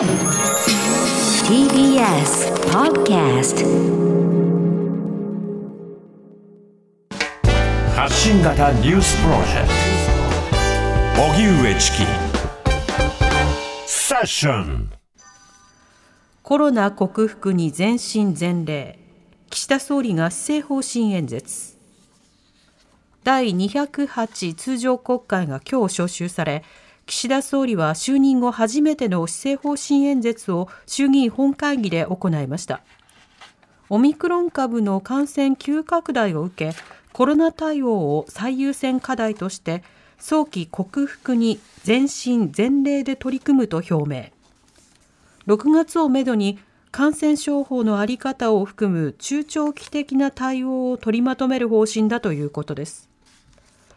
TBS Podcast 発信型ニュースプロジェクト。荻上チキ。セッション。コロナ克服に全身全霊岸田総理が施政方針演説。第208通常国会が今日召集され岸田総理は就任後初めての施政方針演説を衆議院本会議で行いました。オミクロン株の感染急拡大を受けコロナ対応を最優先課題として早期克服に全身全霊で取り組むと表明。6月をめどに感染症法の在り方を含む中長期的な対応を取りまとめる方針だということです。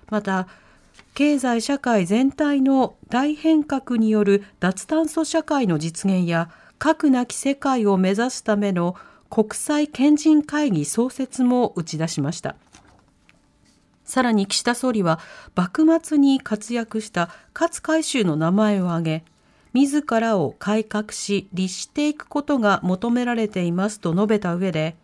また経済社会全体の大変革による脱炭素社会の実現や核なき世界を目指すための国際賢人会議創設も打ち出しました。さらに岸田総理は幕末に活躍した勝海舟の名前を挙げ自らを改革し律していくことが求められていますと述べた上で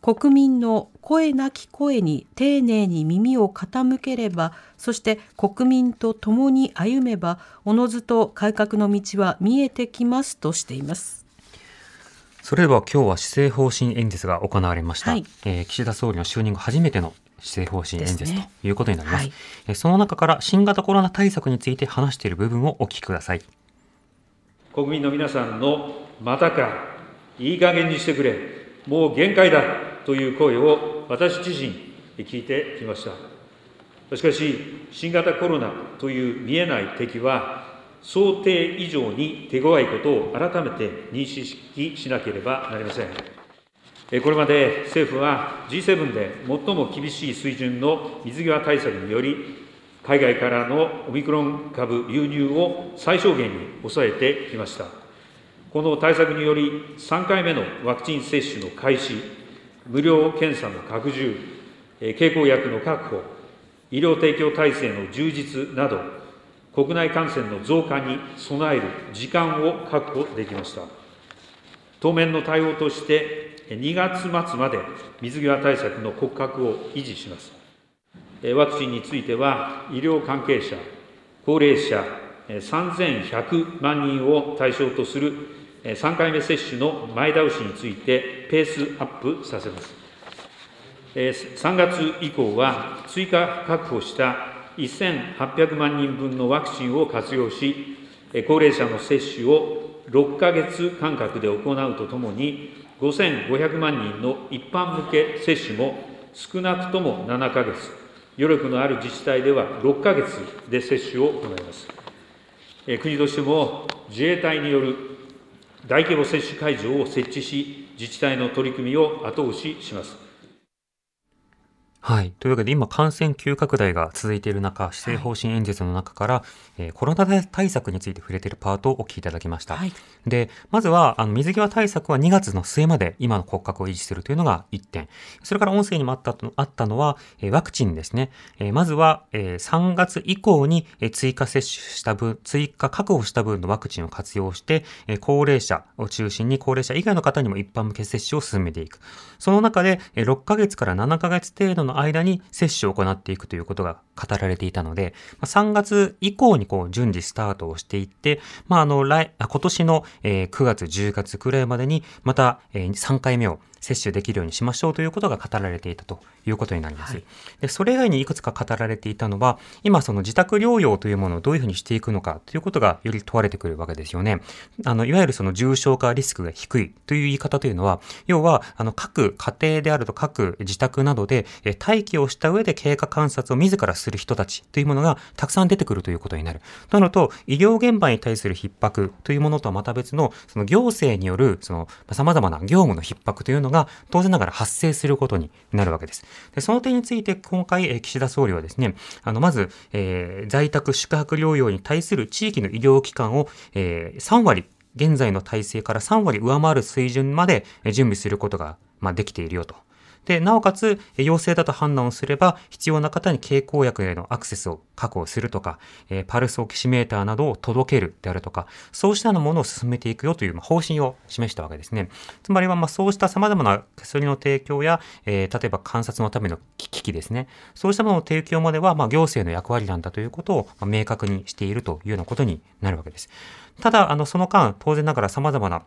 国民の声なき声に丁寧に耳を傾ければそして国民と共に歩めばおのずと改革の道は見えてきますとしています。それでは今日は施政方針演説が行われました、はい。えー岸田総理の就任後初めての施政方針演説ということになります、はい。えーその中から新型コロナ対策について話している部分をお聞きください。国民の皆さんのまたか、いい加減にしてくれ、もう限界だという声を私自身聞いてきました。しかし、新型コロナという見えない敵は、想定以上に手強いことを改めて認識しなければなりません。これまで政府は G7 で最も厳しい水準の水際対策により、海外からのオミクロン株流入を最小限に抑えてきました。この対策により、3回目のワクチン接種の開始、無料検査の拡充、経口薬の確保、医療提供体制の充実など、国内感染の増加に備える時間を確保できました。当面の対応として、2月末まで水際対策の骨格を維持します。ワクチンについては、医療関係者、高齢者3100万人を対象とする3回目接種の前倒しについて、ペースアップさせます。3月以降は、追加確保した1800万人分のワクチンを活用し、高齢者の接種を6ヶ月間隔で行うとともに、5500万人の一般向け接種も少なくとも7ヶ月、余力のある自治体では6ヶ月で接種を行います。国としても自衛隊による大規模接種会場を設置し、自治体の取り組みを後押しします。はい。というわけで、今、感染急拡大が続いている中、施政方針演説の中から、えーコロナ対策について触れているパートをお聞きいただきました。はいで、まずは、あの、水際対策は2月の末まで今の骨格を維持するというのが1点。それから音声にもあったとあったのは、えーワクチンですね。えーまずは、えー3月以降に、えー追加接種した分、追加確保した分のワクチンを活用して、えー高齢者を中心に高齢者以外の方にも一般向け接種を進めていく。その中で、えー6ヶ月から7ヶ月程度の間に接種を行っていくということが語られていたので、まあ3月以降にこう順次スタートをしていって、まあ、あの、来、あ今年の、えー9月、10月くらいまでに、また、えー3回目を接種できるようにしましょうということが語られていたということになります。で、それ以外にいくつか語られていたのは、今その自宅療養というものをどういうふうにしていくのかということがより問われてくるわけですよね。あの、いわゆるその重症化リスクが低いという言い方というのは、要は、あの、各家庭であると各自宅などで、えー待機をした上で経過観察を自らする人たちというものがたくさん出てくるということになる。となると、医療現場に対する逼迫というものとはまた別の、その行政による、その、様々な業務の逼迫というのが、当然ながら発生することになるわけです。で、その点について、今回、え岸田総理はですね、あの、まず、えー在宅宿泊療養に対する地域の医療機関を、えー3割、現在の体制から3割上回る水準まで準備することが、まあ、できているよと。で、なおかつ、陽性だと判断をすれば、必要な方に経口薬へのアクセスを確保するとか、え、パルスオキシメーターなどを届けるであるとか、そうしたようなものを進めていくよという、方針を示したわけですね。つまりは、ま、そうした様々な薬の提供や、え、例えば観察のための機器ですね。そうしたものの提供までは、ま、行政の役割なんだということを、ま、明確にしているというようなことになるわけです。ただ、あの、その間、当然ながら様々な、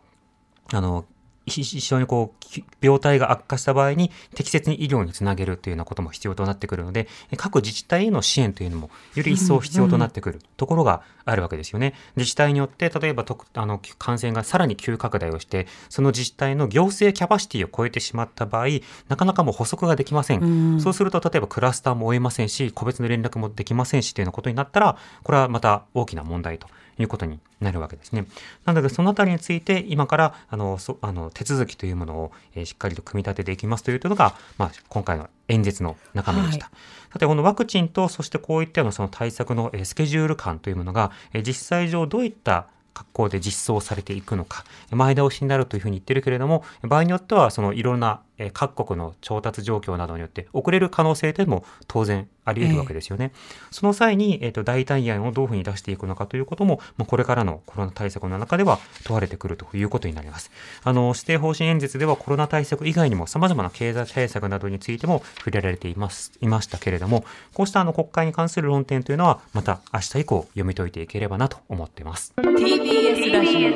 あの、非常にこう、病態が悪化した場合に適切に医療につなげるというようなことも必要となってくるので、各自治体への支援というのもより一層必要となってくるところがあるわけですよね。自治体によって、例えばとあの感染がさらに急拡大をして、その自治体の行政キャパシティを超えてしまった場合、なかなかもう補足ができません。そうすると、例えばクラスターも追えませんし、個別の連絡もできませんしというようなことになったら、これはまた大きな問題ということになるわけですね。なので、そのあたりについて、今から、あの、そあの手続きというものを、えー、しっかりと組み立てていきますというのが、まあ、今回の演説の中身でした。はい、さて、このワクチンと、そしてこういったようなその対策のスケジュール感というものが、実際上どういった格好で実装されていくのか、前倒しになるというふうに言ってるけれども、場合によっては、そのいろんな各国の調達状況などによって遅れる可能性というのも当然あり得るわけですよね。えー、その際に、えっ、ー、と、代替案をどういうふうに出していくのかということも、まあ、これからのコロナ対策の中では問われてくるということになります。あの、指定方針演説ではコロナ対策以外にも様々な経済対策などについても触れられています、いましたけれども、こうしたあの国会に関する論点というのは、また明日以降読み解いていければなと思っています。TBS ラジオ。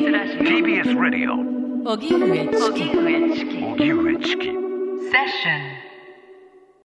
TBS ラジオ。荻上チキ。荻上チキ。Session.